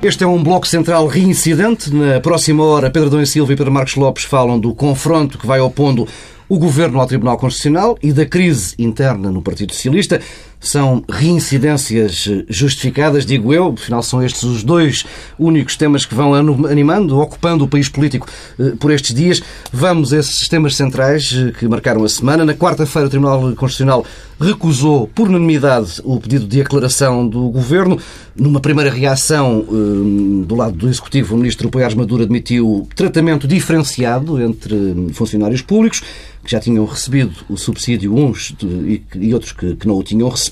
Este é um bloco central reincidente. Na próxima hora, Pedro Dom Silva e Pedro Marcos Lopes falam do confronto que vai opondo o Governo ao Tribunal Constitucional e da crise interna no Partido Socialista. São reincidências justificadas, digo eu. Afinal, são estes os dois únicos temas que vão animando, ocupando o país político eh, por estes dias. Vamos a esses temas centrais eh, que marcaram a semana. Na quarta-feira, o Tribunal Constitucional recusou por unanimidade o pedido de aclaração do Governo. Numa primeira reação eh, do lado do Executivo, o Ministro Poiares Maduro admitiu tratamento diferenciado entre funcionários públicos que já tinham recebido o subsídio, uns e outros que não o tinham recebido.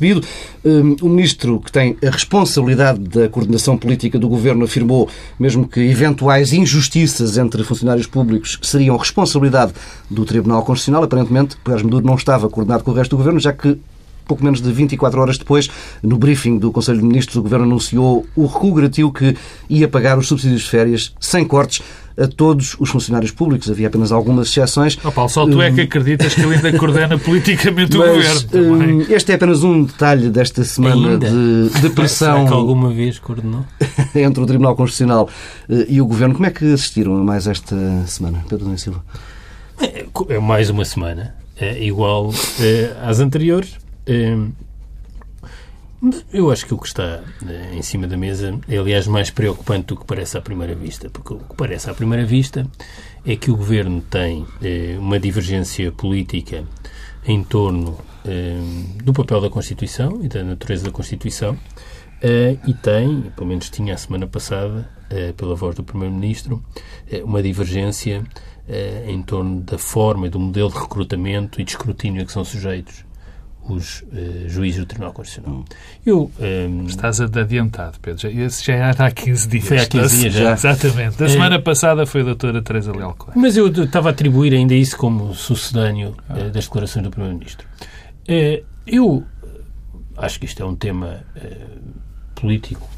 Hum, o ministro que tem a responsabilidade da coordenação política do governo afirmou mesmo que eventuais injustiças entre funcionários públicos seriam responsabilidade do Tribunal Constitucional. Aparentemente, Pérez Maduro não estava coordenado com o resto do governo, já que pouco menos de 24 horas depois, no briefing do Conselho de Ministros, o Governo anunciou o recuo que ia pagar os subsídios de férias sem cortes a todos os funcionários públicos. Havia apenas algumas exceções. Oh, Paulo, só tu é que hum. acreditas que ele ainda coordena politicamente o Mas, governo. Hum, este é apenas um detalhe desta semana ainda? de, de pressão. Será que alguma vez coordenou? entre o Tribunal Constitucional eh, e o governo. Como é que assistiram a mais esta semana, Pedro Nunes Silva? É, é mais uma semana, é igual é, às anteriores. É, eu acho que o que está eh, em cima da mesa é, aliás, mais preocupante do que parece à primeira vista. Porque o que parece à primeira vista é que o governo tem eh, uma divergência política em torno eh, do papel da Constituição e da natureza da Constituição. Eh, e tem, pelo menos tinha a semana passada, eh, pela voz do Primeiro-Ministro, eh, uma divergência em torno da forma e do modelo de recrutamento e de escrutínio a que são sujeitos os uh, juízes do Tribunal Constitucional. Eu, um, ehm, Estás adiantado, Pedro. Esse já era há 15 dias. Foi há 15 dias já. Exatamente. Da semana uh, passada foi a doutora Teresa Leal Coelho. Mas eu estava a atribuir ainda isso como sucedâneo ah. uh, das declarações do Primeiro-Ministro. eu acho que isto é um tema político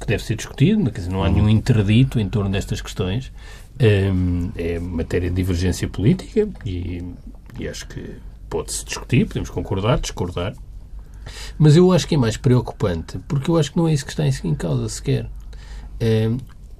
que deve ser discutido, quer dizer, não há uhum. nenhum interdito em torno destas questões. Um, é matéria de divergência política e, e acho que pode-se discutir, podemos concordar, discordar, mas eu acho que é mais preocupante, porque eu acho que não é isso que está em causa sequer. É,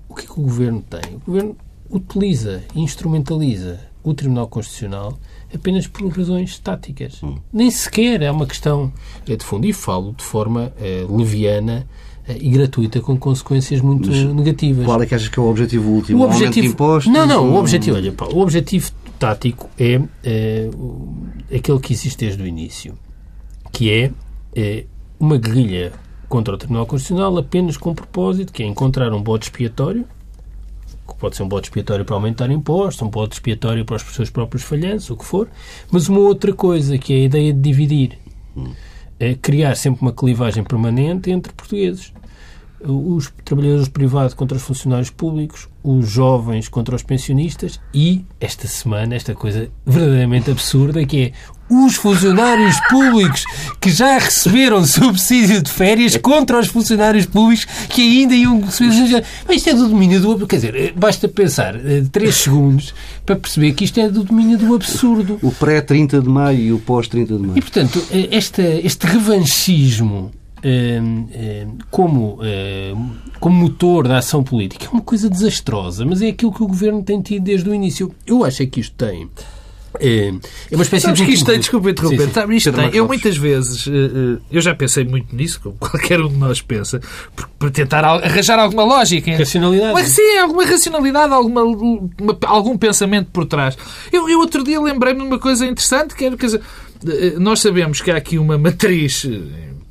o que é que o Governo tem? O Governo utiliza, instrumentaliza o Tribunal Constitucional apenas por razões táticas. Hum. Nem sequer é uma questão é de fundo. E falo de forma é, leviana é, e gratuita, com consequências muito Mas negativas. Qual é que achas que é o objetivo último? O objetivo... Impostos, não, não, o objetivo, olha, o objetivo tático é, é aquele que existe desde o início, que é, é uma guerrilha contra o Tribunal Constitucional apenas com o propósito que é encontrar um bode expiatório, que pode ser um bode expiatório para aumentar impostos, um bode expiatório para os seus próprios falhanços, o que for, mas uma outra coisa, que é a ideia de dividir. É criar sempre uma clivagem permanente entre portugueses os trabalhadores privados contra os funcionários públicos, os jovens contra os pensionistas e, esta semana, esta coisa verdadeiramente absurda que é os funcionários públicos que já receberam subsídio de férias contra os funcionários públicos que ainda iam receber. Mas isto é do domínio do. Quer dizer, basta pensar 3 eh, segundos para perceber que isto é do domínio do absurdo. O pré-30 de maio e o pós-30 de maio. E, portanto, eh, esta, este revanchismo como, como motor da ação política é uma coisa desastrosa, mas é aquilo que o governo tem tido desde o início. Eu acho é que isto tem. É, é uma espécie Sabes de. que isto tem, desculpa interromper, sim, sim. isto tem. Eu muitas vezes, eh, eh, eu já pensei muito nisso, como qualquer um de nós pensa, para tentar arranjar alguma lógica. Racionalidade. Mas, sim, alguma racionalidade, alguma, uma, algum pensamento por trás. Eu, eu outro dia lembrei-me de uma coisa interessante, que era, quer dizer, eh, nós sabemos que há aqui uma matriz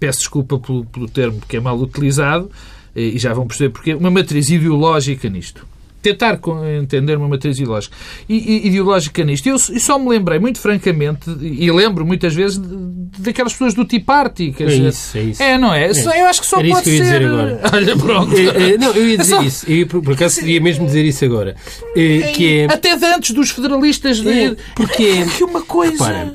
peço desculpa pelo, pelo termo que é mal utilizado, e já vão perceber porque, uma matriz ideológica nisto. Tentar entender uma matriz ideológica, e, ideológica nisto. Eu, eu, só me lembrei, muito francamente, e lembro muitas vezes daquelas pessoas do Tea Party. é isso, é isso. É, não é? é. Eu acho que só Era pode isso que eu ia ser. Dizer agora. Olha, pronto. É, não, eu ia dizer é isso. Eu, por acaso, ia mesmo dizer isso agora. Que é... Até de antes dos federalistas. De... É, porque é. Que uma coisa. Repara,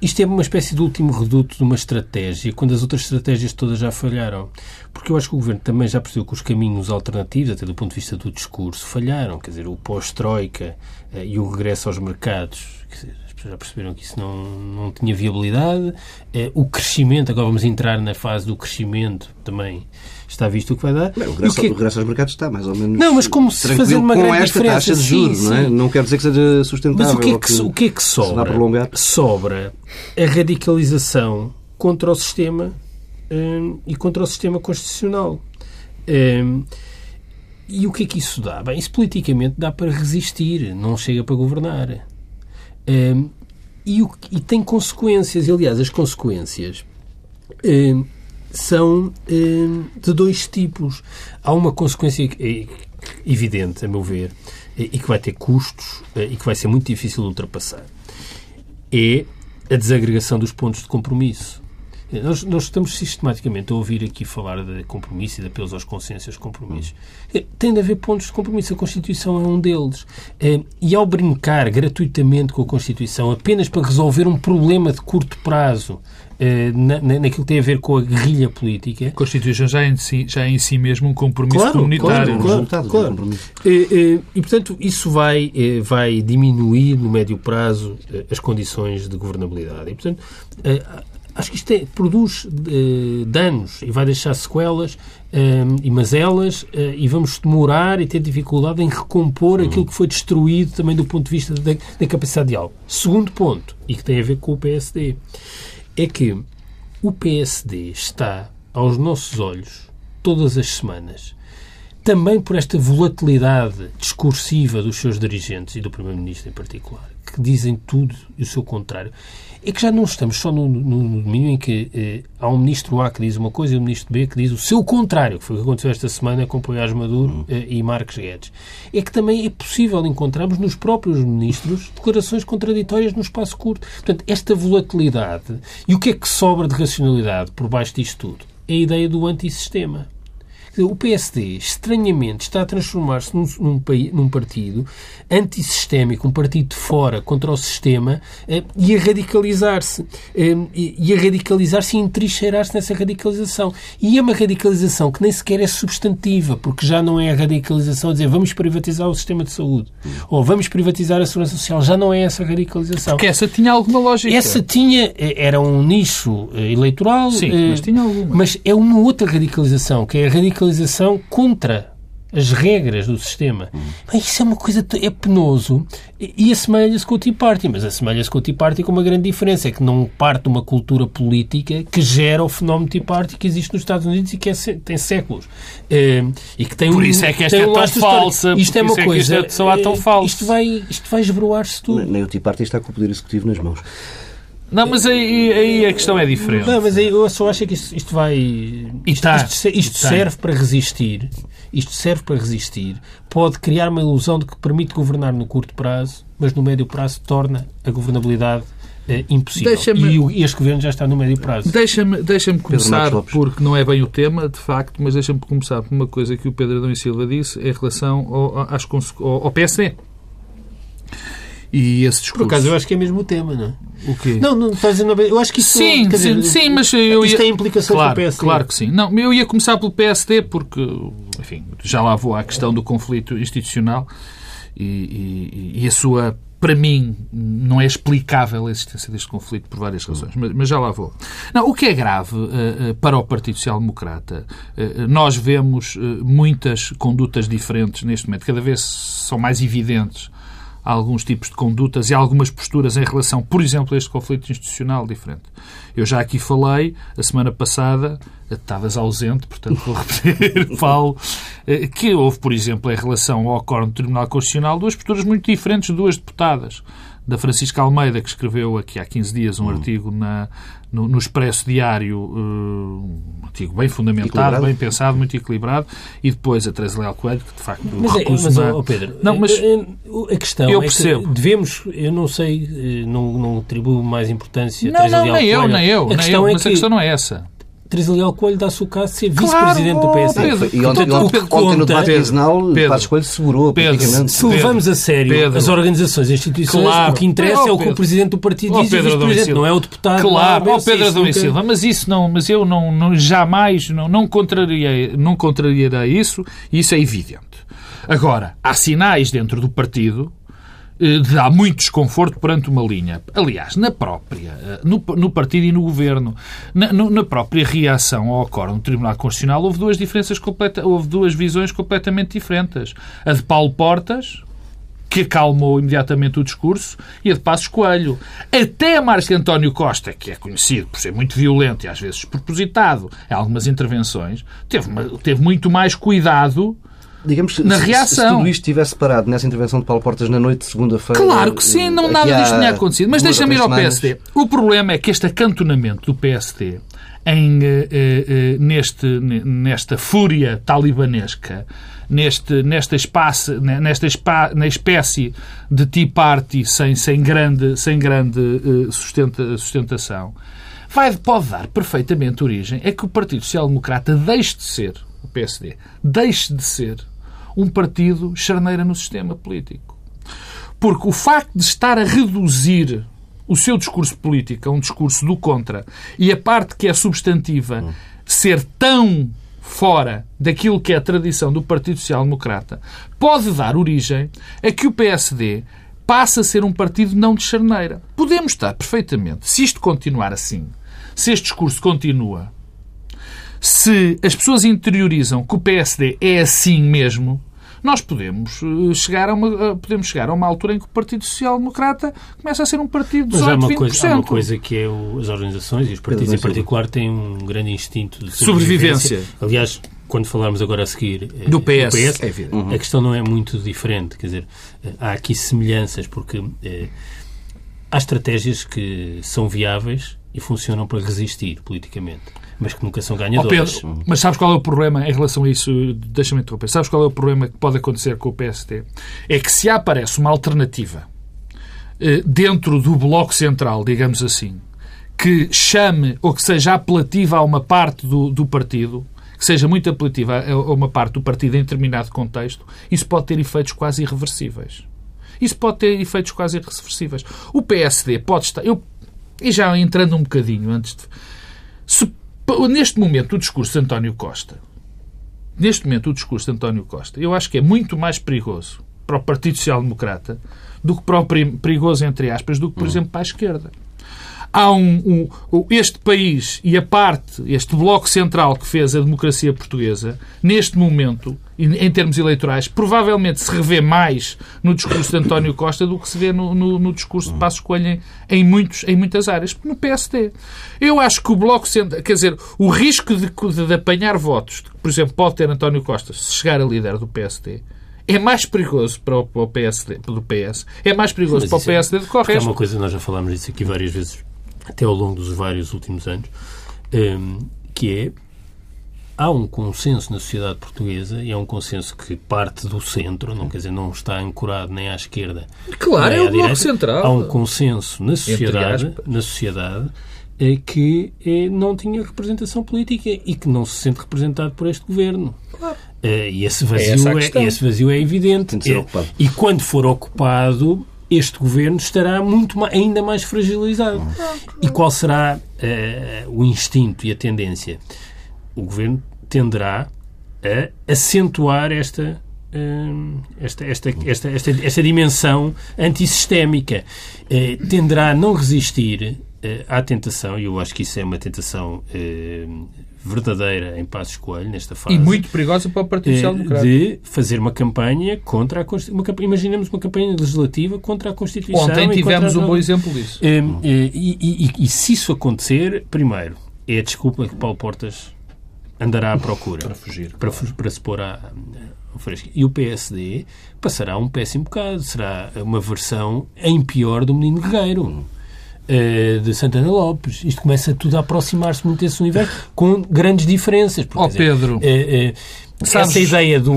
isto é uma espécie de último reduto de uma estratégia, quando as outras estratégias todas já falharam. Porque eu acho que o Governo também já percebeu que os caminhos alternativos, até do ponto de vista do discurso, falharam. Quer dizer, o pós-troika uh, e o regresso aos mercados, já perceberam que isso não, não tinha viabilidade. Eh, o crescimento, agora vamos entrar na fase do crescimento também está visto o que vai dar. Bem, o, regresso, o, que... o regresso aos mercados está mais ou menos. Não, mas como se fazer uma grande diferença. taxa de juros, sim, não é? sim. Não quer dizer que seja sustentável. Mas o que é que, que, o que, é que sobra? Sobra a radicalização contra o sistema hum, e contra o sistema constitucional. Hum, e o que é que isso dá? Bem, isso politicamente dá para resistir, não chega para governar. Hum, e, o, e, tem consequências. Aliás, as consequências hum, são hum, de dois tipos. Há uma consequência evidente, a meu ver, e que vai ter custos e que vai ser muito difícil de ultrapassar. É a desagregação dos pontos de compromisso. Nós, nós, estamos sistematicamente a ouvir aqui falar de compromisso e de apelos aos de compromissos. Tem de haver pontos de compromisso. A Constituição é um deles. E ao brincar gratuitamente com a Constituição apenas para resolver um problema de curto prazo na, naquilo que tem a ver com a guerrilha política. A Constituição já é em si, já é em si mesmo um compromisso claro, comunitário. Claro, claro, claro. E, e, portanto, isso vai, vai diminuir no médio prazo as condições de governabilidade. E, portanto, acho que isto é, produz danos e vai deixar sequelas um, e mazelas e vamos demorar e ter dificuldade em recompor uhum. aquilo que foi destruído também do ponto de vista da, da capacidade de algo. Segundo ponto, e que tem a ver com o PSD, é que o PSD está aos nossos olhos todas as semanas também por esta volatilidade discursiva dos seus dirigentes e do Primeiro-Ministro em particular, que dizem tudo e o seu contrário, é que já não estamos só no, no, no domínio em que eh, há um ministro A que diz uma coisa e um ministro B que diz o seu contrário, que foi o que aconteceu esta semana com Poiás Maduro eh, e Marques Guedes. É que também é possível encontrarmos nos próprios ministros declarações contraditórias no espaço curto. Portanto, esta volatilidade e o que é que sobra de racionalidade por baixo disto tudo? É a ideia do antissistema. O PSD, estranhamente, está a transformar-se num, num, num, partido antissistémico, um partido de fora contra o sistema eh, e a radicalizar-se. Eh, e a radicalizar-se e entrincheirar-se nessa radicalização. E é uma radicalização que nem sequer é substantiva, porque já não é a radicalização a dizer vamos privatizar o sistema de saúde ou vamos privatizar a segurança social. Já não é essa radicalização. Porque essa tinha alguma lógica. Essa tinha, eh, era um nicho eleitoral. Sim, mas tinha alguma. Mas é uma outra radicalização, que é a radicalização radicalização contra as regras do sistema. Bem, isso é uma coisa é penoso e assemelha-se com o Tea Party, mas assemelha-se com o Tea Party com uma grande diferença, é que não parte de uma cultura política que gera o fenómeno Tea Party que existe nos Estados Unidos e que é, tem séculos. Eh, e que tem Por isso é que esta é tão falsa. Isto é uma coisa. É que só há tão eh, falso. Isto vai, isto vai esbroar-se tudo. Nem o Tea Party está com o Poder Executivo nas mãos. Não, mas aí, aí a questão é diferente. Não, mas aí eu só acho que isto, isto vai. Isto, tá, isto, isto serve para resistir. Isto serve para resistir. Pode criar uma ilusão de que permite governar no curto prazo, mas no médio prazo torna a governabilidade é impossível. E, este governo já está no médio prazo. Deixa-me deixa começar, porque não é bem o tema, de facto, mas deixa-me começar por uma coisa que o Pedro Adão e Silva disse em relação ao, às, ao, ao PSD. E esse discurso... Por acaso, eu acho que é mesmo o tema, não é? O quê? Não, não estás dizendo... Eu acho que isso... Sim, sim, dizer, sim, mas eu isto ia... tem implicações claro, para o PSD. Claro que sim. Não, eu ia começar pelo PSD porque, enfim, já lá vou à questão do conflito institucional e, e, e a sua para mim, não é explicável a existência deste conflito por várias razões, mas, mas já lá vou. Não, o que é grave uh, uh, para o Partido Social Democrata, uh, nós vemos muitas condutas diferentes neste momento, cada vez são mais evidentes alguns tipos de condutas e algumas posturas em relação, por exemplo, a este conflito institucional diferente. Eu já aqui falei, a semana passada, estavas ausente, portanto vou repetir, Paulo, eh, que houve, por exemplo, em relação ao Acordo do Tribunal Constitucional, duas posturas muito diferentes de duas deputadas da Francisca Almeida, que escreveu aqui há 15 dias um hum. artigo na, no, no, Expresso Diário, uh, um artigo bem fundamentado, equilibrado. bem pensado, muito equilibrado, e depois a Teresa Leal Coelho, que de facto mas, é, recusa mas, oh, Pedro, não, mas a questão eu é percebo. que devemos, eu não sei, eh, não, não atribuo mais importância a não, Teresa não, Leal nem Coelho. eu, nem eu, a nem eu, é mas que... a questão não é essa. Teresa Leal Coelho dá-se o caso de ser vice-presidente claro, do PSD. Pedro, e ontem, ontem, ontem, ontem no debate quinzenal, Passos Coelho segurou Pedro, praticamente. Se levamos a sério Pedro, as organizações e instituições, claro, o que interessa oh, é o que o presidente do partido oh, diz e o vice-presidente, não é o deputado. Claro, ó oh, Pedro Adão Silva, mas isso não, mas eu não, não jamais não, não, contrariei, não contrariarei isso, e isso é evidente. Agora, há sinais dentro do partido dá muito desconforto perante uma linha. Aliás, na própria, eh, no, no partido e no governo, na, no, na própria reação ao acórdão do Tribunal Constitucional, houve duas diferenças completa, houve duas visões completamente diferentes. A de Paulo Portas, que acalmou imediatamente o discurso, e a de Passos Coelho. Até a Márcia António Costa, que é conhecido por ser muito violento e às vezes propositado em algumas intervenções, teve, teve muito mais cuidado Digamos, na se, reação. Se tudo isto tivesse parado nessa intervenção de Paulo Portas na noite de segunda-feira. Claro que sim, não, nada há disto tinha acontecido. Mas deixa-me ir ao PSD. O problema é que este acantonamento do PSD em, eh, eh, neste, nesta fúria talibanesca, neste, nesta, espaço, nesta espa, na espécie de Tea Party sem, sem grande, sem grande eh, sustenta, sustentação, vai, pode dar perfeitamente origem a que o Partido Social Democrata deixe de ser, o PSD, deixe de ser um partido charneira no sistema político. Porque o facto de estar a reduzir o seu discurso político a um discurso do contra e a parte que é substantiva ser tão fora daquilo que é a tradição do Partido Social Democrata pode dar origem a que o PSD passe a ser um partido não de charneira. Podemos estar perfeitamente, se isto continuar assim, se este discurso continua, se as pessoas interiorizam que o PSD é assim mesmo, nós podemos eh, chegar a uma, eh, podemos chegar a uma altura em que o Partido Social Democrata começa a ser um partido de 18, Mas há uma, 20%. coisa, há uma coisa que é o, as organizações e os partidos em particular têm um grande instinto de Sobrevivência. sobrevivência. Aliás, quando falarmos agora a seguir eh, Do PS, é evidente. a questão não é muito diferente. Quer dizer, há aqui semelhanças, porque eh, há estratégias que são viáveis e funcionam para resistir politicamente, mas que nunca são Ó ganhadoras. Pedro, mas sabes qual é o problema em relação a isso? Deixa-me interromper. Sabes qual é o problema que pode acontecer com o PSD? É que se aparece uma alternativa eh, dentro do Bloco Central, digamos assim, que chame ou que seja apelativa a uma parte do, do partido, que seja muito apelativa a a uma parte do partido em determinado contexto, isso pode ter efeitos quase irreversíveis. Isso pode ter efeitos quase irreversíveis. O PSD pode estar. Eu, e já entrando um bocadinho antes de. Se, neste momento, o discurso de António Costa. Neste momento, o discurso de António Costa, eu acho que é muito mais perigoso para o Partido Social Democrata do que para o peri- perigoso, entre aspas, do que, por exemplo, para a esquerda. Há um, um- este país e a parte, este bloco central que fez a democracia portuguesa, neste momento, em termos eleitorais, provavelmente se revê mais no discurso de António Costa do que se vê no, no- no discurso de Passos Coelho em, em muitos, em muitas áreas. No PSD. Eu acho que o bloco central, quer dizer, o risco de, de- de apanhar votos, que, por exemplo, pode ter António Costa se chegar a líder do PSD, é mais perigoso para o, para o PSD, do PS, é mais perigoso Mas para o é- PSD do que o é resto. uma coisa, nós já falámos disso aqui várias vezes, até ao longo dos vários últimos anos, hum, que é há um consenso na sociedade portuguesa e é um consenso que parte do centro, não quer dizer, não está ancorado nem à esquerda. Claro, é o à Bloco direita. Central. Há um consenso na sociedade, na sociedade eh, que eh, não tinha representação política e que não se sente representado por este governo. Eh, e esse É vazio é, questão. esse vazio é evidente. Tem de ser É, ocupado. e quando for ocupado, este governo estará muito ma- ainda mais fragilizado. E qual será eh, o instinto e a tendência? O governo tenderá a acentuar esta, hum, esta, esta, esta, esta, esta dimensão antissistémica. Eh, tenderá a não resistir eh, à tentação, e eu acho que isso é uma tentação eh, verdadeira em Passos Coelho, nesta fase. E muito perigosa para o Partido Eh, Social Democrata. de fazer uma campanha contra a Constituição. Imaginemos uma campanha legislativa contra a Constituição. Ontem e tivemos contra a- um bom exemplo disso. Eh, eh, e, e- e- e se isso acontecer, primeiro, é a desculpa que Paulo Portas andará à procura. Para fugir. Para, fu- para se pôr à-. E o PSD passará um péssimo bocado. Será uma versão em pior do Menino Guerreiro. Eh, de Santana Lopes. Isto começa tudo a aproximar-se muito desse universo, com grandes diferenças. porque, dizer, Pedro, eh, eh, sabes- essa ideia do,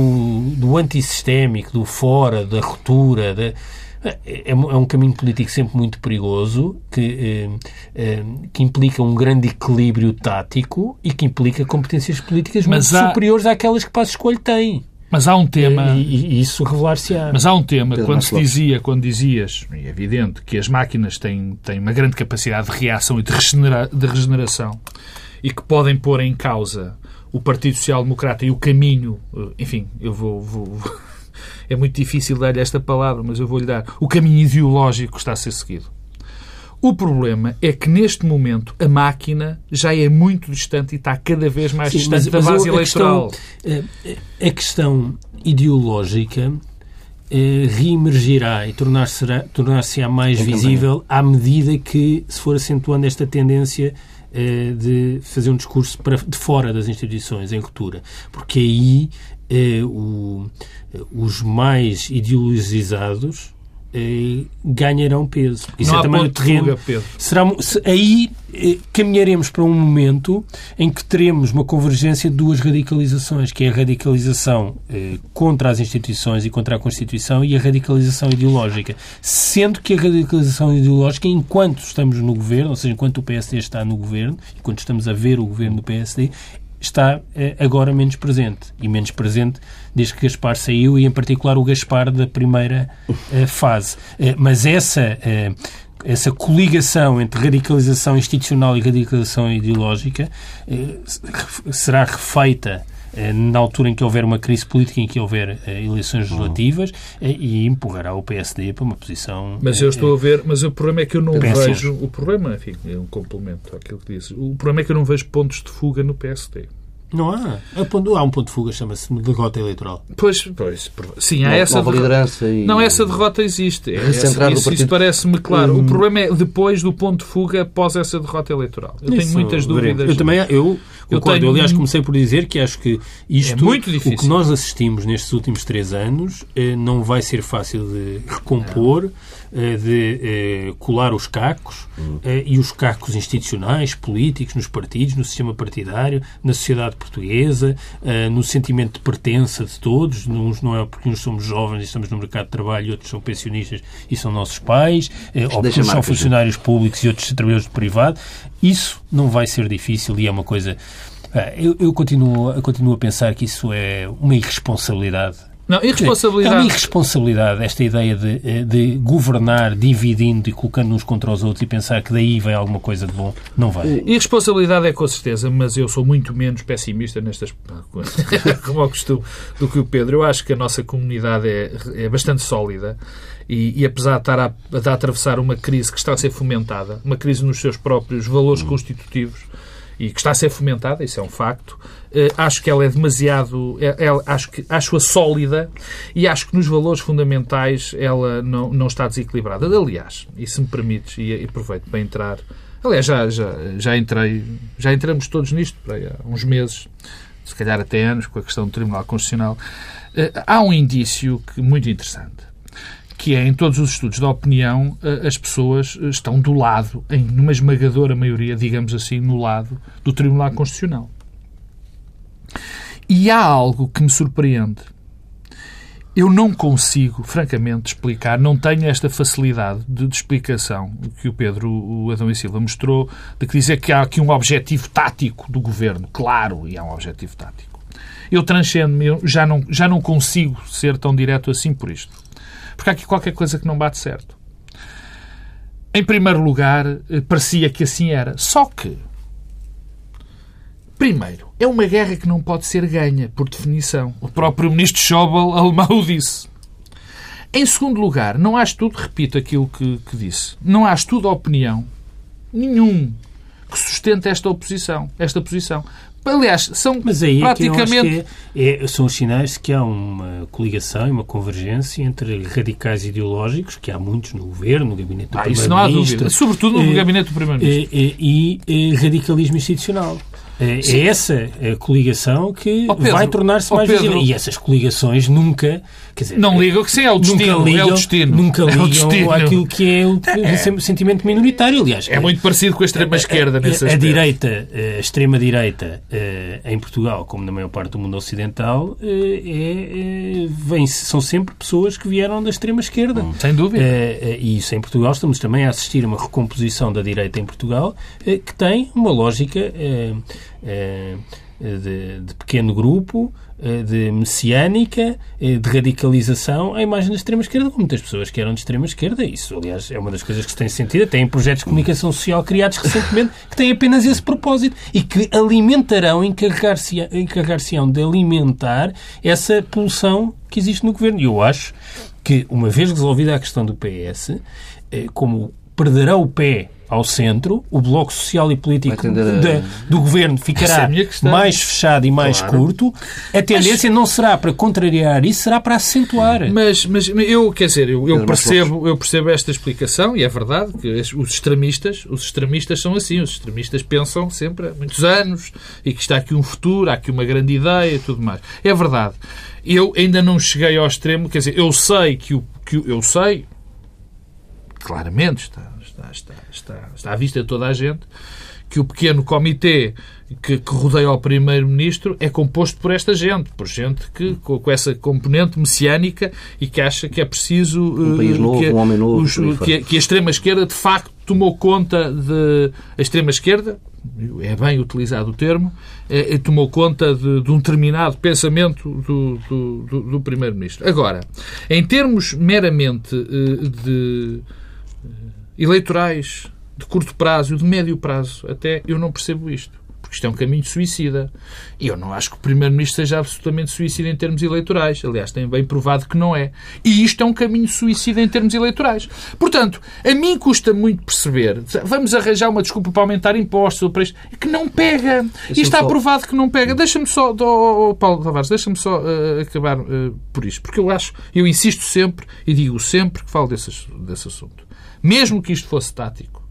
do antissistémico, do fora, da ruptura, da- é, um- é um caminho político sempre muito perigoso, que, que implica um grande equilíbrio tático e que implica competências políticas Mas muito há- superiores àquelas que Passo Escolho tem. Mas há um tema. E, e- e isso revelar-se-á. Mas há um tema, Pedro quando Marcos se Lopes. dizia, quando dizias, e é evidente, que as máquinas têm, têm uma grande capacidade de reação e de, regenera- de regeneração e que podem pôr em causa o Partido Social Democrata e o caminho, eh, enfim, eu vou, vou- é muito difícil dar-lhe esta palavra, mas eu vou-lhe dar, o caminho ideológico que está a ser seguido. O problema é que neste momento a máquina já é muito distante e está cada vez mais Sim, distante mas, da base eleitoral. Questão, eh, a questão ideológica eh, reemergirá e tornar-se-á tornar mais visível à medida que se for acentuando esta tendência de fazer um discurso para, de fora das instituições em ruptura. Porque aí o, os mais ideologizados ganharão peso. Isso é também o terreno. Fuga, Será, aí eh, caminharemos para um momento em que teremos uma convergência de duas radicalizações, que é a radicalização eh, contra as instituições e contra a Constituição e a radicalização ideológica. Sendo que a radicalização ideológica, enquanto estamos no governo, ou seja, enquanto o PSD está no governo, enquanto estamos a ver o governo do PSD, está eh, agora menos presente. E menos presente desde que Gaspar saiu e, em particular, o Gaspar da primeira eh, fase. Eh, mas essa essa coligação entre radicalização institucional e radicalização ideológica será refeita na altura em que houver uma crise política, em que houver eleições uhum. legislativas, e empurrará o PSD para uma posição. Mas eu estou a ver, mas o problema é que eu não vejo. O problema, enfim, é um complemento àquilo que disse. O problema é que eu não vejo pontos de fuga no PSD. Não há. Há um ponto de fuga, chama-se derrota eleitoral. Pois, pois. Sim, há essa nova liderança e... Não, essa derrota existe. É, essa, isso, isso parece-me claro. Hum. O problema é depois do ponto de fuga após essa derrota eleitoral. Eu isso, tenho muitas dúvidas. Eu também, eu eu concordo. Tenho... aliás, comecei por dizer que acho que isto, é muito difícil. o que nós assistimos nestes últimos três anos, eh, não vai ser fácil de recompor, eh, de eh, colar os cacos hum. e os cacos institucionais, políticos, nos partidos, no sistema partidário, na sociedade portuguesa, no sentimento de pertença de todos. Uns não é porque uns somos jovens e estamos no mercado de trabalho e outros são pensionistas e são nossos pais, ou porque uns são funcionários públicos e outros trabalhadores do privado. Isso não vai ser difícil e é uma coisa. Ah, eu, eu, continuo, eu continuo a pensar que isso é uma irresponsabilidade não, irresponsabilidade. É uma irresponsabilidade esta ideia de, eh, de governar dividindo e colocando uns contra os outros e pensar que daí vem alguma coisa de bom. Não vai. Irresponsabilidade é com certeza, mas eu sou muito menos pessimista nestas como ao costume, do que o Pedro. Eu acho que a nossa comunidade é, é bastante sólida e, e apesar de estar a, de atravessar uma crise que está a ser fomentada, uma crise nos seus próprios valores hum. constitutivos, e que está a ser fomentada, isso é um facto. Uh, acho que ela é demasiado. É, é, acho que acho-a sólida e acho que nos valores fundamentais ela não, não está desequilibrada. Aliás, e se me permites, e, aproveito para entrar. Aliás, já, já, já entrei, já entramos todos nisto há uns meses, se calhar até anos, com a questão do Tribunal Constitucional. Uh, há um indício que, muito interessante que é, em todos os estudos da opinião, eh, as pessoas eh, estão do lado, em numa esmagadora maioria, digamos assim, no lado do Tribunal Constitucional. E há algo que me surpreende. Eu não consigo, francamente, explicar, não tenho esta facilidade de, de explicação que o Pedro o Adão e Silva mostrou, de que dizer que há aqui um objetivo tático do governo. Claro, e há um objetivo tático. Eu transcendo-me, já não, já não consigo ser tão direto assim por isto. Porque há aqui qualquer coisa que não bate certo. Em primeiro lugar, eh, parecia que assim era. Só que, primeiro, é uma guerra que não pode ser ganha, por definição. O próprio ministro Schäuble alemão disse. Em segundo lugar, não há estudo, repito aquilo que, que disse, não há estudo de opinião nenhum que sustente esta oposição, esta posição. Aliás, são Mas aí praticamente. É, é, são os sinais de que há uma coligação e uma convergência entre radicais ideológicos, que há muitos no governo, no gabinete do ah, Primeiro-Ministro. Isso não há dúvida. Sobretudo no eh, gabinete do Primeiro-Ministro. Eh, e, e, e radicalismo institucional. É, é essa a coligação que oh, Pedro, vai tornar-se mais visível. E essas coligações nunca. Dizer, não ligam que sim, é o destino. Nunca ligam, é o destino. Nunca ligam é destino. àquilo que é o é, sentimento minoritário, aliás. É muito parecido com a extrema-esquerda nesse a, a, direita, a extrema-direita eh, em Portugal, como na maior parte do mundo ocidental, eh, é, é, vem, são sempre pessoas que vieram da extrema-esquerda. Hum, sem dúvida. E isso em Portugal estamos também a assistir a uma recomposição da direita em Portugal que tem uma lógica é, de, de pequeno grupo, eh, de messiânica, eh, de radicalização à imagem da extrema-esquerda, com muitas pessoas que eram de extrema-esquerda. Isso, aliás, é uma das coisas que se tem sentido. Tem projetos de comunicação social criados recentemente que têm apenas esse propósito e que alimentarão, encarregar-se-ão encarregar de alimentar essa pulsão que existe no governo. E eu acho que, uma vez resolvida a questão do PS, eh, como perderá o pé ao centro, o bloco social e político a... de, do governo ficará é mais fechado e mais claro. curto. A tendência mas... não será para contrariar isso, será para acentuar. Mas, mas eu, quer dizer, eu, eu percebo, eu percebo esta explicação e é verdade que os extremistas, os extremistas são assim, os extremistas pensam sempre há muitos anos e que está aqui um futuro, há aqui uma grande ideia e tudo mais. É verdade. Eu ainda não cheguei ao extremo, quer dizer, eu sei que o que eu sei claramente está está, está, está, está à vista de toda a gente, que o pequeno comitê que, que rodeia o Primeiro-Ministro é composto por esta gente, por gente que, com, com, essa componente messiânica e que acha que é preciso. Um país uh, novo, que, um homem novo. Os, que, a, que a extrema-esquerda, de facto, tomou conta de. A extrema-esquerda, é bem utilizado o termo, é, é, tomou conta de, de, um determinado pensamento do, do, do, do Primeiro-Ministro. Agora, em termos meramente uh, de eleitorais de curto prazo, de médio prazo, até eu não percebo isto. Porque isto é um caminho suicida. E eu não acho que o Primeiro-Ministro seja absolutamente suicida em termos eleitorais. Aliás, tem bem provado que não é. E isto é um caminho suicida em termos eleitorais. Portanto, a mim custa muito perceber. Vamos arranjar uma desculpa para aumentar impostos ou para isto. É que não pega. E está provado que não pega. Deixa-me só, oh, oh, Paulo Tavares, deixa-me só uh, acabar uh, por isto. Porque eu acho, eu insisto sempre e digo sempre que falo desse, desse assunto mesmo que isto fosse tático.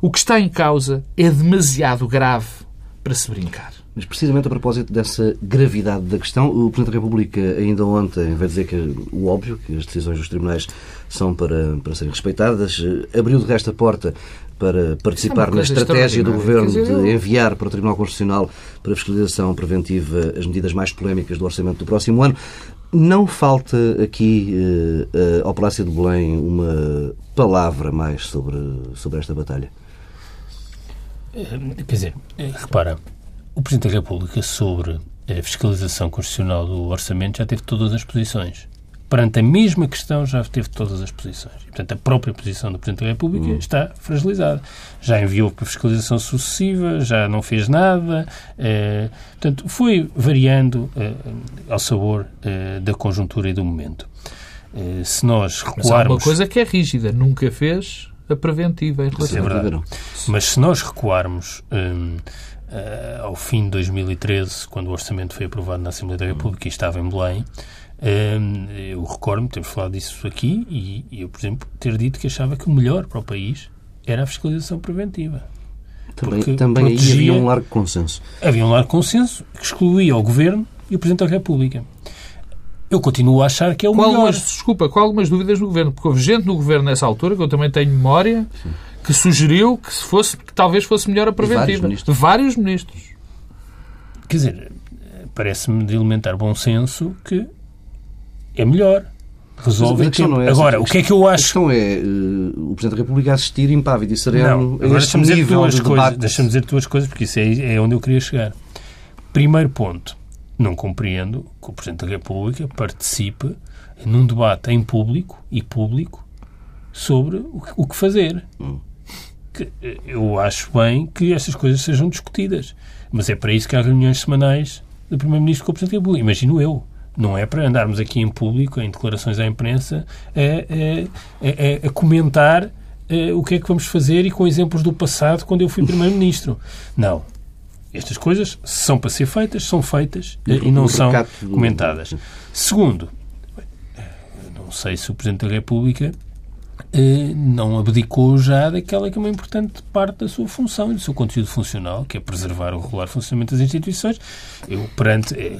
O que está em causa é demasiado grave para se brincar. Mas precisamente a propósito dessa gravidade da questão, o Presidente da República ainda ontem, vai dizer que o óbvio, que as decisões dos tribunais são para, para serem respeitadas, abriu de resto a porta para participar é na estratégia do Governo de enviar para o Tribunal Constitucional para fiscalização preventiva as medidas mais polémicas do orçamento do próximo ano. Não falta aqui uh, ao Palácio de Belém uma palavra mais sobre, sobre esta batalha? Quer dizer, eh, repara, o Presidente da República sobre a fiscalização constitucional do orçamento já teve todas as posições perante a mesma questão já teve todas as posições. E, portanto, a própria posição do Presidente da República uhum. está fragilizada. Já enviou para fiscalização sucessiva, já não fez nada. Eh, portanto, foi variando eh, ao sabor eh, da conjuntura e do momento. Se nós recuarmos... Mas há uma coisa que é rígida, nunca fez a preventiva em relação é verdade. Mas se nós recuarmos um, uh, ao fim de 2013, quando o orçamento foi aprovado na Assembleia da República e estava em Belém, eu recordo-me, temos falado disso aqui, e, e eu, por exemplo, ter dito que achava que o melhor para o país era a fiscalização preventiva. Também, também protegia, aí havia um largo consenso. Havia um largo consenso que excluía o Governo e o Presidente da República. Eu continuo a achar que é o com melhor. Algumas, desculpa, com algumas dúvidas do Governo, porque houve gente no Governo nessa altura, que eu também tenho memória, Sim. que sugeriu que, se fosse, que talvez fosse melhor a preventiva. Vários ministros. vários ministros. Quer dizer, parece-me de elementar bom senso que é melhor. Resolve é Agora, o que é que eu acho? A questão é uh, o Presidente da República assistir impávido e sereno não, a este nível duas de coisas, Deixa-me dizer duas coisas, porque isso é, é onde eu queria chegar. Primeiro ponto, não compreendo que o Presidente da República participe num debate em público e público sobre o que fazer. Hum. Que eh, eu acho bem que estas coisas sejam discutidas, mas é para isso que há reuniões semanais do Primeiro-Ministro com o Presidente da República. Imagino eu. Não é para andarmos aqui em público, em declarações à imprensa, a, a, a, a comentar uh, o que é que vamos fazer e com exemplos do passado, quando eu fui Primeiro-Ministro. Não. Estas coisas são para ser feitas, são feitas e, e não são comentadas. Segundo, não sei se o Presidente da República eh, não abdicou já daquela que é uma importante parte da sua função e do seu conteúdo funcional, que é preservar o regular funcionamento das instituições. Eu, perante. Eh,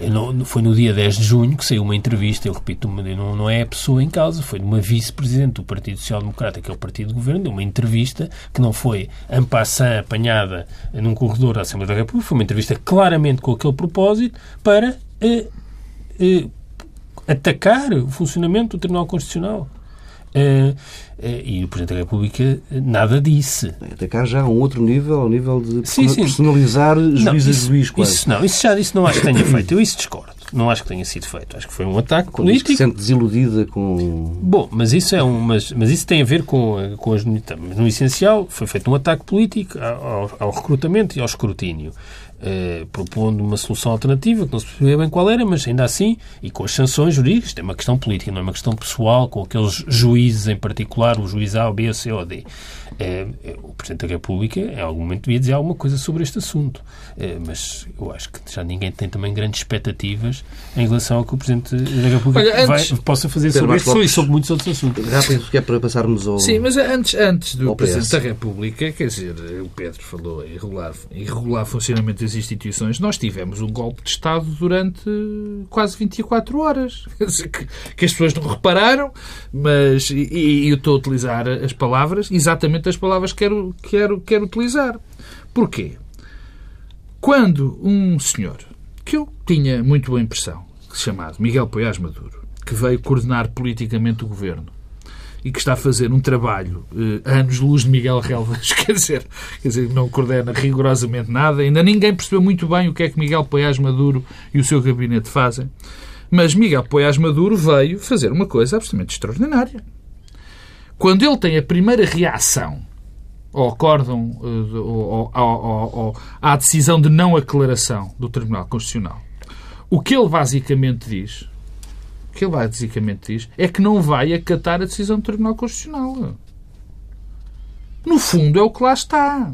eu não, foi no dia 10 de junho que saiu uma entrevista, eu repito, não, não é a pessoa em causa, foi de uma vice-presidente do Partido Social Democrata, que é o partido do governo, de uma entrevista que não foi ampassã apanhada num corredor da Assembleia da República, foi uma entrevista claramente com aquele propósito para eh, eh, atacar o funcionamento do Tribunal Constitucional. Uh, uh, e o Presidente da República nada disse. Até cá já há um outro nível, ao nível de sim, personalizar sim. juiz a juiz. Quase. Isso não, isso já isso não acho que tenha feito. Eu isso discordo. Não acho que tenha sido feito. Acho que foi um ataque Quando político. Se sente desiludida com. Bom, mas isso é um, mas, mas isso tem a ver com, com as. No essencial, foi feito um ataque político ao, ao recrutamento e ao escrutínio. Eh, propondo uma solução alternativa, que não se percebia bem qual era, mas ainda assim, e com as sanções jurídicas, é uma questão política, não é uma questão pessoal, com aqueles juízes em particular, o juiz A, o B, o C ou D. É, o Presidente da República, em algum momento, devia dizer alguma coisa sobre este assunto. É, mas eu acho que já ninguém tem também grandes expectativas em relação ao que o Presidente da República Olha, antes, vai, possa fazer sobre este e sobre muitos outros assuntos. Rápido, que é para passarmos ao. Sim, mas antes, antes do Presidente da República, quer dizer, o Pedro falou em irregular, irregular funcionamento instituições, nós tivemos um golpe de Estado durante quase 24 horas. que, as pessoas não repararam, mas. E eu estou a utilizar as palavras, exatamente as palavras que quero, quero, quero utilizar. Porquê? Quando um senhor, que eu tinha muito boa impressão, chamado Miguel Poiás Maduro, que veio coordenar politicamente o governo, e que está a fazer um trabalho eh, anos-luz de Miguel Relvas, quer dizer, quer dizer, não coordena rigorosamente nada, ainda ninguém percebeu muito bem o que é que Miguel Poiás Maduro e o seu gabinete fazem, mas Miguel Poiás Maduro veio fazer uma coisa absolutamente extraordinária. Quando ele tem a primeira reação ao acórdão, eh, à decisão de não aclaração do Tribunal Constitucional, o que ele basicamente diz que ele basicamente diz é que não vai acatar a decisão do Tribunal Constitucional. No fundo, é o que lá está.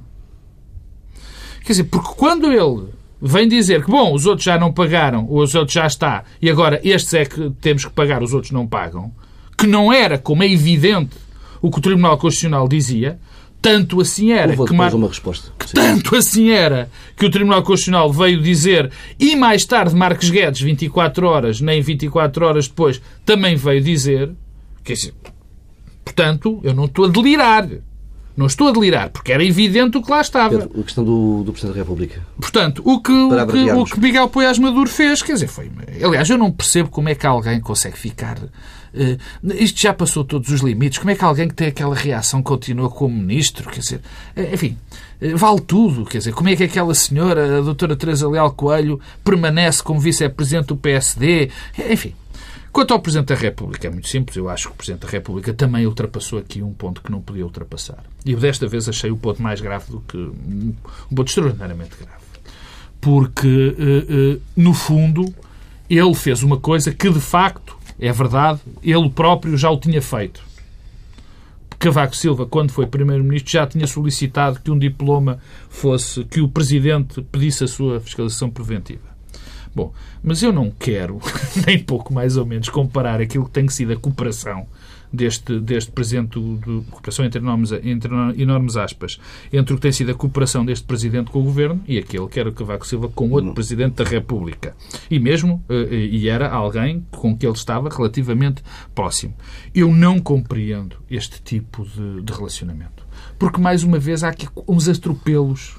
Quer dizer, porque quando ele vem dizer que, bom, os outros já não pagaram, os outros já está, e agora estes é que temos que pagar, os outros não pagam, que não era, como é evidente, o que o Tribunal Constitucional dizia, tanto assim era Houve que, Mar... uma resposta. que tanto assim era que o Tribunal Constitucional veio dizer e mais tarde Marcos Guedes, 24 horas, nem 24 horas depois, também veio dizer que portanto, eu não estou a delirar. Não estou a delirar, porque era evidente o que lá estava. Pedro, a questão do, do Presidente da República. Portanto, o que, o que, o que Miguel Poiás Maduro fez, quer dizer, foi. Aliás, eu não percebo como é que alguém consegue ficar isto já passou todos os limites. Como é que alguém que tem aquela reação continua como ministro? Quer dizer, uh, enfim, uh, vale tudo. Quer dizer, como é que aquela senhora, a doutora Teresa Leal Coelho, permanece como vice-presidente do PSD? Enfim. Quanto ao Presidente da República, é muito simples. Eu acho que o Presidente da República também ultrapassou aqui um ponto que não podia ultrapassar. E desta vez achei o ponto mais grave do que. um ponto extraordinariamente grave. Porque, no fundo, ele fez uma coisa que, de facto, é verdade, ele próprio já o tinha feito. Cavaco Silva, quando foi Primeiro-Ministro, já tinha solicitado que um diploma fosse, que o Presidente pedisse a sua fiscalização preventiva. Bom, mas eu não quero, nem pouco mais ou menos, comparar aquilo que tem sido a cooperação deste, deste Presidente de cooperação entre enormes, entre enormes aspas, entre o que tem sido a cooperação deste Presidente com o Governo e aquele que era o Cavaco Silva com outro hum. Presidente da República. E mesmo, eh, eh, e era alguém com que ele estava relativamente próximo. Eu não compreendo este tipo de, de relacionamento. Porque, mais uma vez, há aqui uns atropelos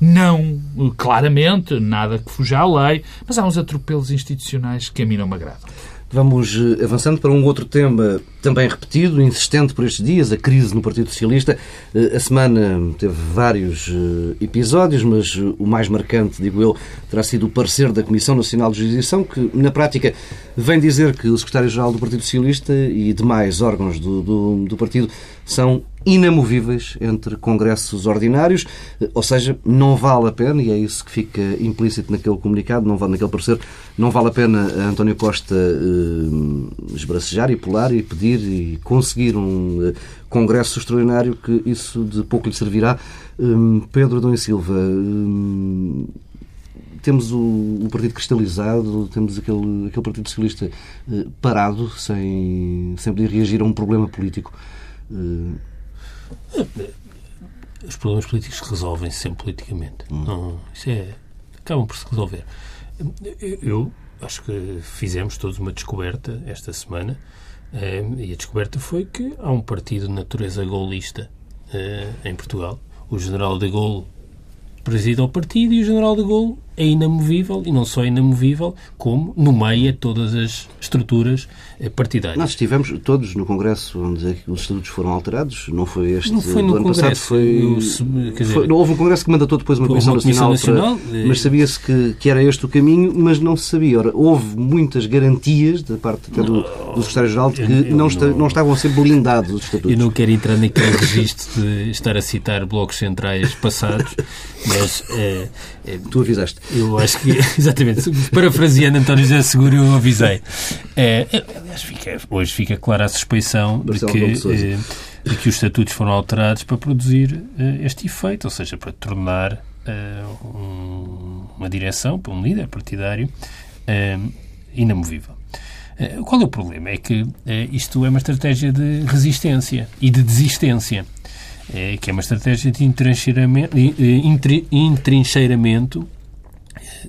não claramente, nada que fuja à lei, mas há uns atropelos institucionais que a mim não me agradam. Vamos eh, avançando para um outro tema também repetido, insistente por estes dias, a crise no Partido Socialista. Eh, a semana teve vários eh, episódios, mas o mais marcante, digo eu, terá sido o parecer da Comissão Nacional de Jurisdição, que na prática vem dizer que o Secretário-Geral do Partido Socialista e demais órgãos do, do, do partido são inamovíveis entre congressos ordinários, ou seja, não vale a pena, e é isso que fica implícito naquele comunicado, não vale, naquele parecer, não vale a pena António Costa eh, esbracejar e pular e pedir e conseguir um eh, congresso extraordinário que isso de pouco lhe servirá. Eh, Pedro Adão e Silva, eh, temos o, o, partido cristalizado, temos aquele, aquele Partido Socialista eh, parado, sem, sem poder reagir a um problema político. Os problemas políticos resolvem-se sempre politicamente. Hum. Não, isso é. acabam por se resolver. Eu acho que fizemos todos uma descoberta esta semana eh, e a descoberta foi que há um partido de natureza golista eh, em Portugal. O general de Gaulle preside ao partido e o general de Gaulle é inamovível e não só inamovível, como nomeia todas as estruturas eh, partidárias. Nós estivemos todos no Congresso onde os estatutos foram alterados, não foi este não foi no ano Congresso, passado, foi, no, dizer, foi, houve um Congresso que mandatou depois uma Comissão, uma comissão Nacional, nacional para, mas sabia-se que, que era este o caminho, mas não se sabia. Ora, houve muitas garantias da parte até do, do Secretário-Geral de que eu, eu não, está, não, estavam a ser blindados os estatutos. Eu não quero entrar naquele registro de estar a citar blocos centrais passados, mas... É, é, tu avisaste. Eu acho que, exatamente, parafraseando António José Seguro, eu avisei. É, aliás, fica, hoje fica clara a suspeição de que, eh, de que os estatutos foram alterados para produzir eh, este efeito, ou seja, para tornar eh, um, uma direção, para um líder partidário, inamovível. Qual é o problema? É que isto é uma estratégia de resistência e de desistência, que é uma estratégia de entrincheiramento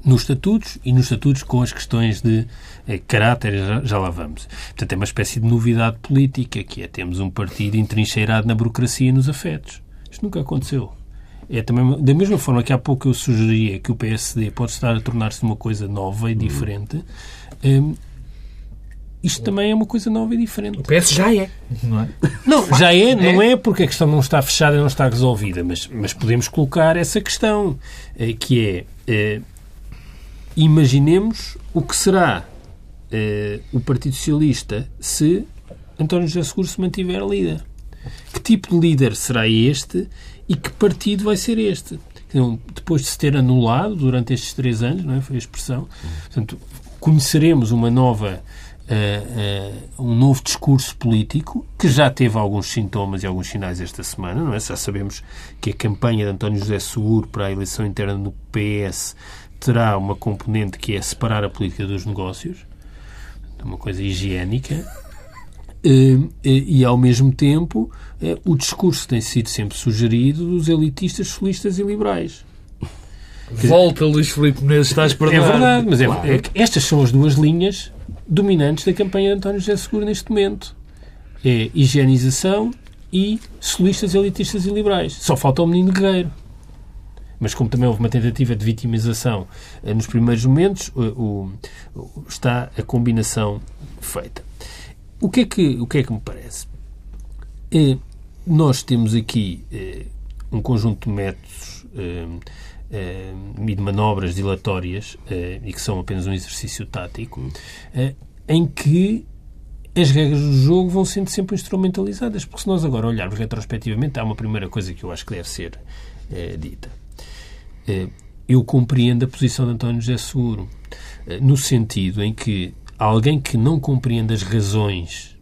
nos estatutos e nos estatutos com as questões de eh, caráter, já, já, lá vamos. Portanto, é uma espécie de novidade política, que é temos um partido entrincheirado na burocracia e nos afetos. Isto nunca aconteceu. É também, da mesma forma que há pouco eu sugeria que o PSD pode estar a tornar-se uma coisa nova e diferente, hum, isto também é uma coisa nova e diferente. O PS já é, não é? Não, já é, não é porque a questão não está fechada e não está resolvida, mas, mas podemos colocar essa questão, eh, que é, eh, imaginemos o que será eh, o Partido Socialista se António José Seguro se mantiver líder. Que tipo de líder será este e que partido vai ser este? Então, depois de se ter anulado durante estes três anos, não é? foi a expressão, portanto, conheceremos uma nova Uh, uh, um novo discurso político que já teve alguns sintomas e alguns sinais esta semana, não é? Já sabemos que a campanha de António José Seguro para a eleição interna no PS terá uma componente que é separar a política dos negócios, uma coisa higiênica, eh, eh, e, ao mesmo tempo, eh, o discurso tem sido sempre sugerido dos elitistas socialistas e liberais. Volta, Luís Filipe Menezes, estás perdoado. É verdade, mas é, claro. é, estas são as duas linhas dominantes da campanha de António José Seguro neste momento. É higienização e solistas, elitistas e liberais. Só falta o menino guerreiro mas como também houve uma tentativa de vitimização eh, nos primeiros momentos, o, o, está a combinação feita. O que é que, o que, é que me parece? É, nós temos aqui é, um conjunto de métodos é, e de manobras dilatórias, e que são apenas um exercício tático, em que as regras do jogo vão sendo sempre instrumentalizadas. Porque se nós agora olharmos retrospectivamente, há uma primeira coisa que eu acho que deve ser dita eh, eu compreendo a posição de António José Seguro, eh, no sentido em que alguém que não compreende as razões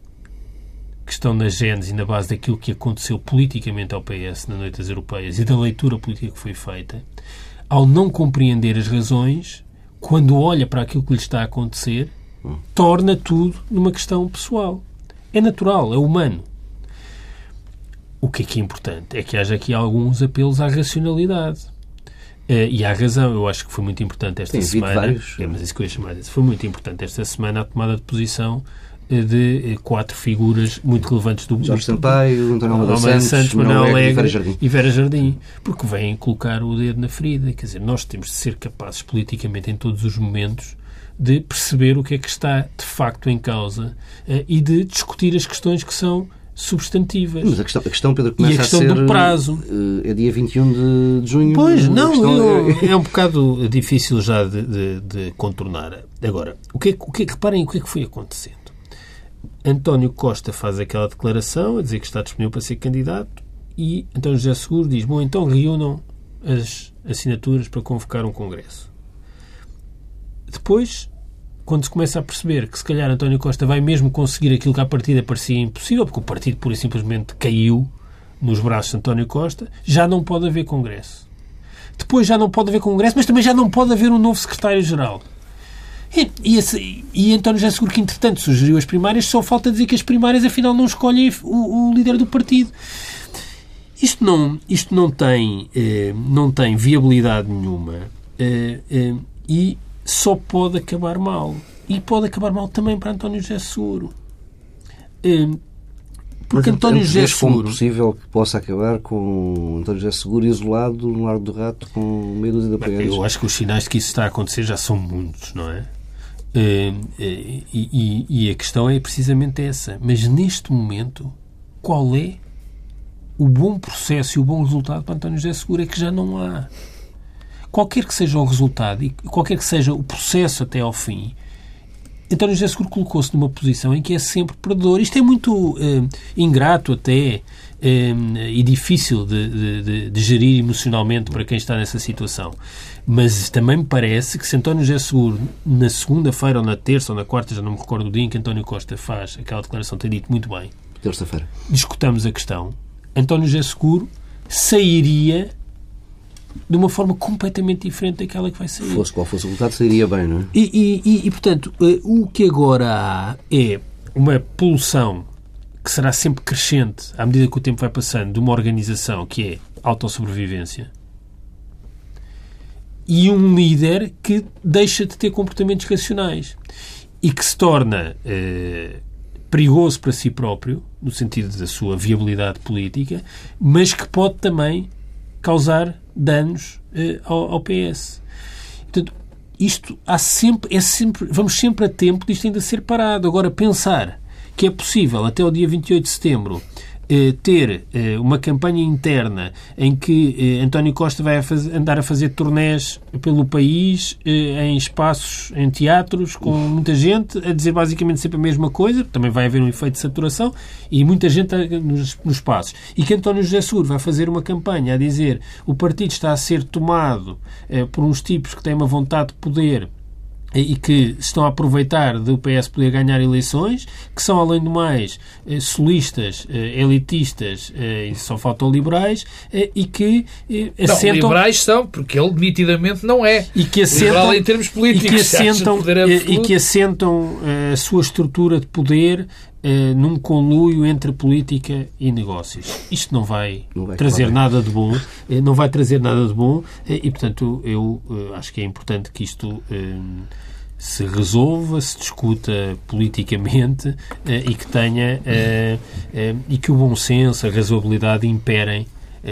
que estão na gênese e na base daquilo que aconteceu politicamente ao PS na noite das europeias e da leitura política que foi feita, ao não compreender as razões, quando olha para aquilo que lhe está a acontecer, torna tudo numa questão pessoal. É natural, é humano. O que é que é importante? É que haja aqui alguns apelos à racionalidade. Uh, e há razão, eu acho que foi muito importante esta Tem semana. Vários. É, mas isso que eu ia chamar. Foi muito importante esta semana a tomada de posição uh, de uh, quatro figuras muito relevantes do Jorge Sampaio, António Almeida Santos, Santos Manuel Alegre e Vera, Jardim. e Vera Jardim. Porque vêm colocar o dedo na ferida. Quer dizer, nós temos de ser capazes politicamente em todos os momentos de perceber o que é que está de facto em causa e de discutir as questões que são substantivas. Mas a questão, a questão Pedro, começa e a questão a ser, do prazo. Eh, é dia 21 de junho. Pois, não, eu, é... é um bocado difícil já de, de, de, contornar. Agora, o que, é, o que, reparem o que é que foi acontecendo. António Costa faz aquela declaração a dizer que está disponível para ser candidato e António José Seguro diz, bom, então reúnam as assinaturas para convocar um congresso. Depois quando se começa a perceber que se calhar António Costa vai mesmo conseguir aquilo que à partida parecia impossível, porque o partido pura e simplesmente caiu nos braços de António Costa, já não pode haver Congresso. Depois já não pode haver Congresso, mas também já não pode haver um novo secretário-geral. E, e, esse, e António já seguro que, entretanto, sugeriu as primárias, só falta dizer que as primárias, afinal, não escolhem o, o líder do partido. Isto não, isto não, tem, eh, não tem viabilidade nenhuma eh, eh, e só pode acabar mal. E pode acabar mal também para António José Seguro. Hum, Porque Mas António José vês como Seguro... possível que possa acabar com António José Seguro isolado no Largo do Rato com meia dúzia de apoiantes? Eu acho que os sinais de que isso está a acontecer já são muitos, não é? Eh, E, e- e a questão é precisamente essa. Mas neste momento, qual é o bom processo e o bom resultado para António José Seguro? É que já não há. Qualquer que seja o resultado e qualquer que seja o processo até ao fim, António José Seguro colocou-se numa posição em que é sempre perdedor. Isto é muito eh, ingrato até eh, e difícil de, de- de- gerir emocionalmente para quem está nessa situação. Mas também me parece que se António José Seguro, na segunda-feira ou na terça ou na quarta, já não me recordo o dia em que António Costa faz aquela declaração, tem dito muito bem, Terça-feira. discutamos a questão, António José Seguro sairia de uma forma completamente diferente daquela que vai sair. Fosse qual fosse o resultado, sairia bem, não é? E, e- e- portanto, eh, o que agora há é uma pulsão que será sempre crescente à medida que o tempo vai passando de uma organização que é autossobrevivência e um líder que deixa de ter comportamentos racionais e que se torna eh, perigoso para si próprio, no sentido da sua viabilidade política, mas que pode também causar danos eh, ao, ao PS. Portanto, isto há sempre, é sempre, vamos sempre a tempo disto ainda ser parado. Agora, pensar que é possível, até o dia 28 de setembro, ter eh, uma campanha interna em que eh, António Costa vai a faz- andar a fazer turnés pelo país, eh, em espaços, em teatros, com muita gente, a dizer basicamente sempre a mesma coisa, também vai haver um efeito de saturação, e muita gente nos, nos espaços. E que António José Seguro vai fazer uma campanha a dizer o partido está a ser tomado eh, por uns tipos que têm uma vontade de poder e que estão a aproveitar do PS poder ganhar eleições, que são, além do mais, eh, solistas, eh, elitistas eh, e só faltam liberais, e que eh, Não, assentam... liberais são, porque ele nitidamente não é. E que Liberal assentam, em termos e políticos. que acha assentam, e que assentam a sua estrutura de poder eh, num conluio entre política e negócios. Isto não vai, Não vai trazer nada de bom, eh, não vai trazer nada de bom eh, e, portanto, eu eh, acho que é importante que isto eh, se resolva, se discuta politicamente eh, e que tenha e que o bom senso, a razoabilidade imperem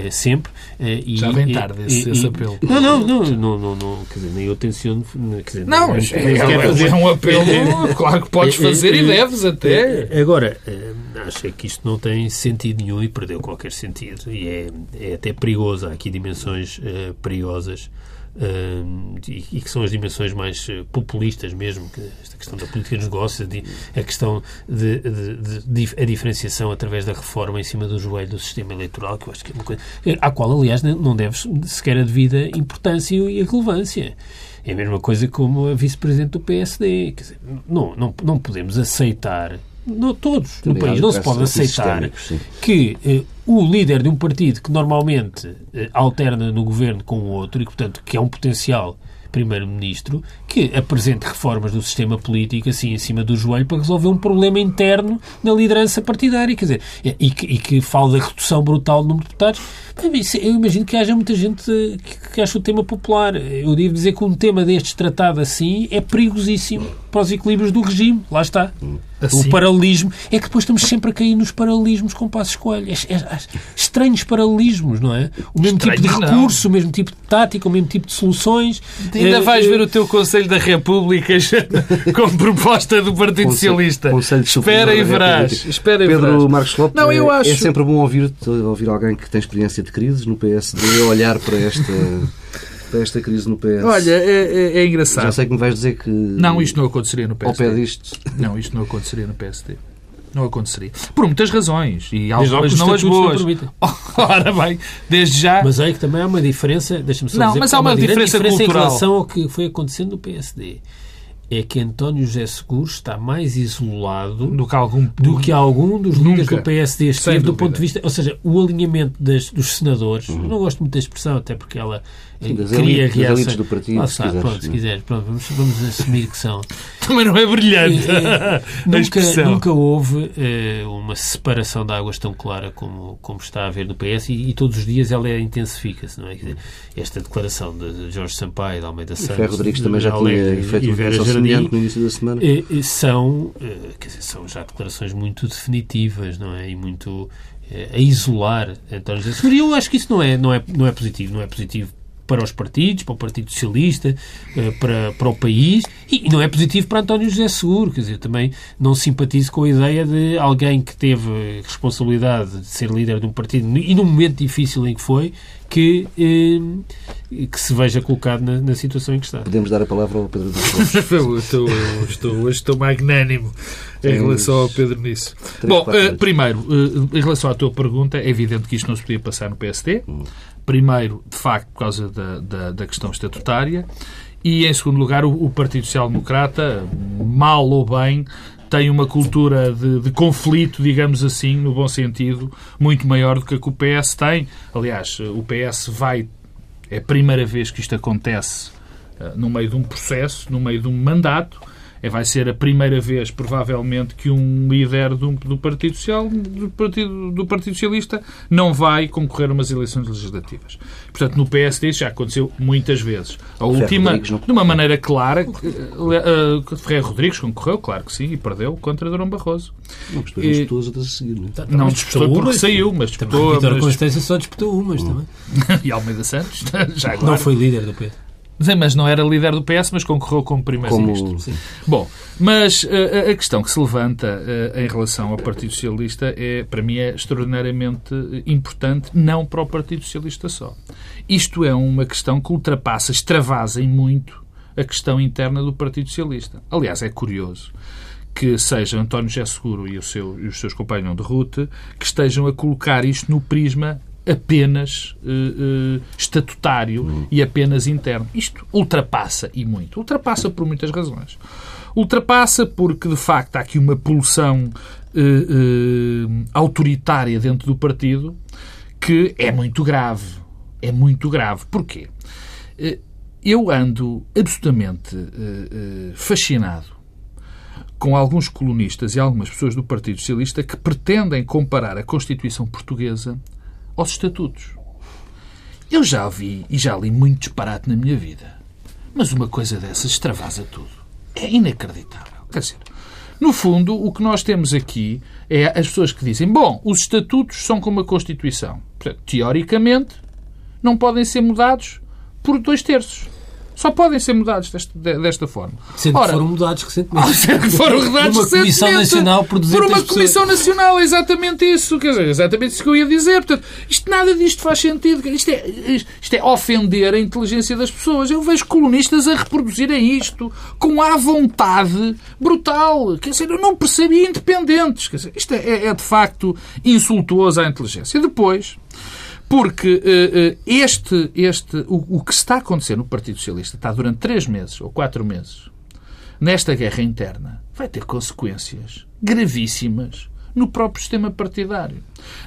sempre. eh, e- Já vem tarde e- esse- e- esse apelo. Não, não, não, não, não, não, quer dizer, nem eu tenciono. Quer dizer, Não, é, é- fazer- é um apelo, claro que podes É, é, fazer e é, deves até. é, Agora, eh, acho é que isto não tem sentido nenhum e perdeu qualquer sentido. E é, é até perigoso. Há aqui dimensões eh, perigosas eh, e, que são as dimensões mais eh, populistas mesmo, que esta questão da política dos negócios, de- a questão de, de- de- de- a diferenciação através da reforma em cima do joelho do sistema eleitoral, que eu acho que é uma coisa à qual, aliás, não deve sequer a devida importância e a relevância. É a mesma coisa como a vice-presidente do PSD. Quer dizer, não, não, não podemos aceitar, não, todos. No Também país, há não se pode aceitar que eh, o líder de um partido que normalmente eh, alterna no governo com o outro e que, portanto, que é um potencial primeiro-ministro, que apresente reformas do sistema político assim em cima do joelho para resolver um problema interno na liderança partidária, quer dizer, e que, e que fale da redução brutal do número de deputados. Eu imagino que haja muita gente eh, que, que acha o tema popular. Eu devo dizer que um tema destes tratado assim é perigosíssimo para os equilíbrios do regime. Lá está. Assim? O paralelismo. É que depois estamos sempre a cair nos paralelismos com passos escolhas. É, é, estranhos paralelismos, não é? O mesmo tipo de Estranhos, não. recurso, o mesmo tipo de tática, o mesmo tipo de soluções. Ainda Eh, vais eh, ver o teu Conselho da República como proposta do Partido Conselho- Socialista. Conselho Espera e verás. Espera e Pedro verás. Marcos Lopes, Não, eu é, acho- é sempre bom ouvir, ouvir alguém que tem experiência de crises no PSD olhar para esta, para esta crise no PS. Olha, é, é- é Já engraçado. sei que me vais dizer que Não, isto não aconteceria no ao PSD. pé disto Não, isto não aconteceria no PSD. Não aconteceria. Por muitas razões. E algumas os não as não boas. Ora bem, desde já. Mas aí que também há uma diferença, deixa-me só Não, dizer, mas há uma grande diferença cultural. em relação ao que foi acontecendo no PSD. É que António José Seguro está mais isolado do que algum. do que algum dos líderes do PSD esteve do ponto de vista, ou seja, o alinhamento das- dos senadores, eu não gosto muito da expressão, até porque ela Sim, das cria elites- elites do partido, Lá se está, quiseres, pronto, se é? quiseres, pronto, vamos, vamos assumir que são. Também não é brilhante. Eh, a nunca, nunca houve eh, uma separação de águas tão clara como, como está a haver no PS e, e todos os dias ela intensifica-se, não é? Dizer, esta declaração de Jorge Sampaio, de Almeida Santos, Ferro Rodrigues também já tinha Alegre feito e uma declaração semelhante no início da semana. eh, eh, são, quer dizer, são já declarações muito definitivas, não é? E muito a isolar António José Seguro. E eu acho que isso não é, não é, não é positivo. Não é positivo para os partidos, para o Partido Socialista, eh, para, para o país e não é positivo para António José Seguro. Quer dizer, também não simpatizo com a ideia de alguém que teve responsabilidade de ser líder de um partido e num momento difícil em que foi, que, eh, que se veja colocado na, na situação em que está. Podemos dar a palavra ao Pedro dos estou, estou, hoje estou magnânimo em relação ao Pedro nisso. Bom, eh, primeiro, em relação à tua pergunta, é evidente que isto não se podia passar no PSD. Hum. Primeiro, de facto, por causa da, da, da questão estatutária. E, em segundo lugar, o, o Partido Social Democrata, mal ou bem, tem uma cultura de, de conflito, digamos assim, no bom sentido, muito maior do que a que o PS tem. Aliás, o PS vai. É a primeira vez que isto acontece eh, no meio de um processo, no meio de um mandato. É, vai ser a primeira vez, provavelmente, que um líder do, do Partido Social, do Partido, do Partido Socialista, não vai concorrer a umas eleições legislativas. Portanto, no PSD isso já aconteceu muitas vezes. A última, de uma maneira clara, uh, uh, Ferreira Rodrigues concorreu, claro que sim, e perdeu contra Durão Barroso. Não, E- disputou as outras a seguir, não é? Não disputou porque umas. saiu, mas disputou. Vítor mas- Constância só disputou umas também. e Almeida Santos, já agora. Não foi líder do PS. Mas não era líder do PS, mas concorreu como primeiro-ministro. Como... Bom, mas eh, a- a questão que se levanta eh, em relação ao Partido Socialista é, para mim, é extraordinariamente eh, importante, não para o Partido Socialista só. Isto é uma questão que ultrapassa, extravasa em muito a questão interna do Partido Socialista. Aliás, é curioso que seja António José Seguro e, o seu, e os seus companheiros de Rutte que estejam a colocar isto no prisma apenas eh, eh, estatutário e apenas interno. Isto ultrapassa e muito. Ultrapassa por muitas razões. Ultrapassa porque, de facto, há aqui uma pulsão eh, autoritária dentro do partido que é muito grave. É muito grave. Porquê? Eu ando absolutamente fascinado com alguns colonistas e algumas pessoas do Partido Socialista que pretendem comparar a Constituição Portuguesa aos Estatutos. Eu já vi e já li muito disparate na minha vida. Mas uma coisa dessas extravasa tudo. É inacreditável. Quer dizer, no fundo, o que nós temos aqui é as pessoas que dizem bom, os estatutos são como a Constituição. Portanto, teoricamente, não podem ser mudados por dois terços. Só podem ser mudados desta, de- desta forma. Sendo Ora, que foram mudados recentemente. que foram rodados Por uma Comissão. Nacional por 200 Por uma. Comissão Nacional, é exatamente isso. Quer dizer, é exatamente isso que eu ia dizer. Portanto, isto, nada disto faz sentido. Isto é, isto é ofender a inteligência das pessoas. Eu vejo colunistas a reproduzirem isto com a vontade brutal. Quer dizer, eu não percebi independentes. Quer dizer, isto é, é de facto insultuoso à inteligência. E depois, porque eh, eh, este, este, o, o que está a acontecer no Partido Socialista está durante três meses ou quatro meses nesta guerra interna vai ter consequências gravíssimas no próprio sistema partidário.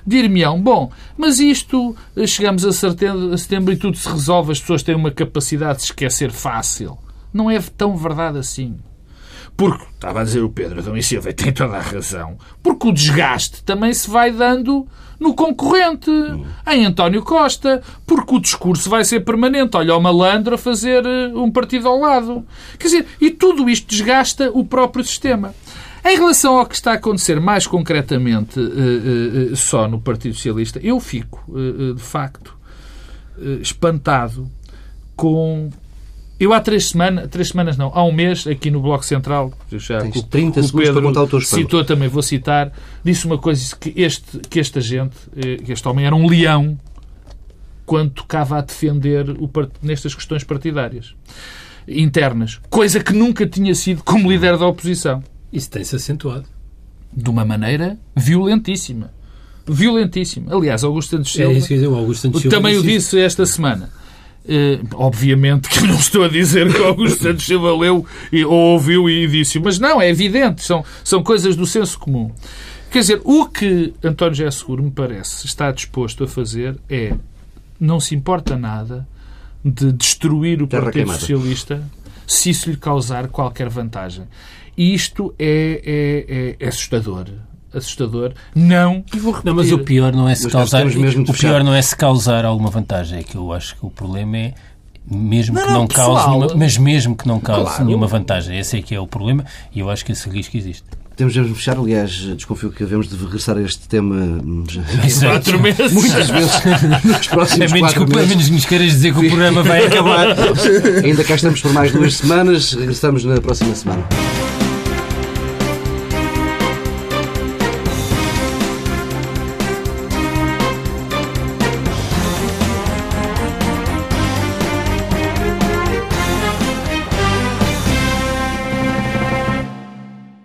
Dir-me-ão, bom, mas isto, eh, chegamos a setembro, e tudo se resolve, as pessoas têm uma capacidade de se esquecer fácil. Não é tão verdade assim. Porque, estava a dizer o Pedro Adão e Silva, tem toda a razão, porque o desgaste também se vai dando no concorrente, em António Costa, porque o discurso vai ser permanente. Olha o malandro a fazer eh, um partido ao lado. Quer dizer, e tudo isto desgasta o próprio sistema. Em relação ao que está a acontecer mais concretamente eh, eh, só no Partido Socialista, eu fico, de facto, espantado com eu há três semanas, três semanas não, há um mês, aqui no Bloco Central, já Tens que o- 30 que o segundos para contar o teu espanto. citou também, vou citar, disse uma coisa que este, que esta gente, eh, que este homem era um leão quando tocava a defender o part- nestas questões partidárias internas, coisa que nunca tinha sido como líder da oposição Isso tem-se acentuado. de uma maneira violentíssima. Violentíssima. Aliás, Augusto Santos É Silva isso que eu dizer, Augusto Santos Silva também o disse esta semana. Eh, obviamente que não estou a dizer que Augusto Santos Silva leu e, ou ouviu e disse, mas não, é evidente, são, são coisas do senso comum. Quer dizer, o que António José Seguro, me parece, está disposto a fazer é, não se importa nada de destruir o Terra Partido queimada. Socialista se isso lhe causar qualquer vantagem. E isto é, é- é assustador. Assustador. Não, e vou repetir. Não, mas o pior não é se Mas causar. mesmo O pior não é se causar alguma vantagem. É que eu acho que o problema é mesmo Não, que não, não cause pessoal. nenhuma, mas mesmo que não cause Claro. nenhuma vantagem. Esse é que é o problema e eu acho que esse risco existe. Temos de fechar, aliás, desconfio que devemos de regressar a este tema hum, já- Quatro meses. muitas vezes nos próximos A menos, que, quatro a meses. menos que nos queiras dizer que o programa vai acabar. Ainda cá estamos por mais duas semanas, regressamos na próxima semana.